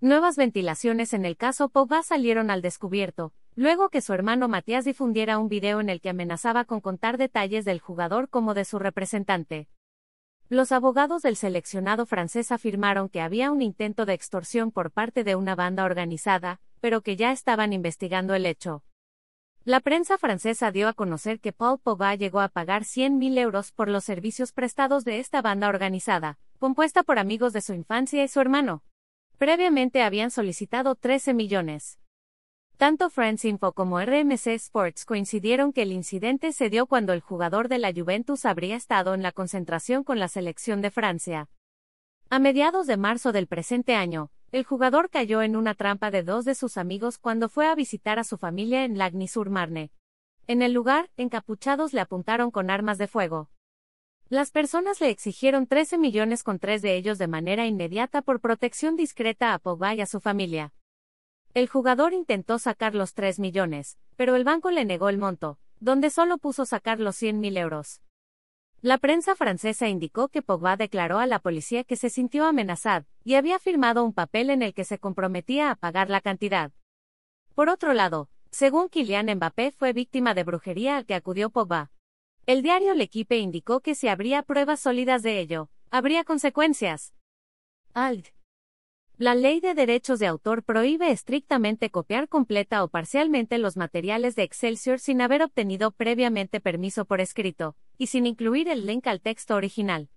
Nuevas ventilaciones en el caso Pogba salieron al descubierto, luego que su hermano Matías difundiera un video en el que amenazaba con contar detalles del jugador como de su representante. Los abogados del seleccionado francés afirmaron que había un intento de extorsión por parte de una banda organizada, pero que ya estaban investigando el hecho. La prensa francesa dio a conocer que Paul Pogba llegó a pagar 100.000 euros por los servicios prestados de esta banda organizada, compuesta por amigos de su infancia y su hermano. Previamente habían solicitado 13 millones. Tanto France Info como RMC Sports coincidieron que el incidente se dio cuando el jugador de la Juventus habría estado en la concentración con la selección de Francia. A mediados de marzo del presente año, el jugador cayó en una trampa de dos de sus amigos cuando fue a visitar a su familia en Lagny-sur-Marne. En el lugar, encapuchados le apuntaron con armas de fuego. Las personas le exigieron 13 millones con tres de ellos de manera inmediata por protección discreta a Pogba y a su familia. El jugador intentó sacar los 3 millones, pero el banco le negó el monto, donde solo puso sacar los 100 mil euros. La prensa francesa indicó que Pogba declaró a la policía que se sintió amenazado y había firmado un papel en el que se comprometía a pagar la cantidad. Por otro lado, según Kylian Mbappé fue víctima de brujería al que acudió Pogba. El diario L'Equipe indicó que si habría pruebas sólidas de ello, habría consecuencias. Alt. La ley de derechos de autor prohíbe estrictamente copiar completa o parcialmente los materiales de Excelsior sin haber obtenido previamente permiso por escrito, y sin incluir el link al texto original.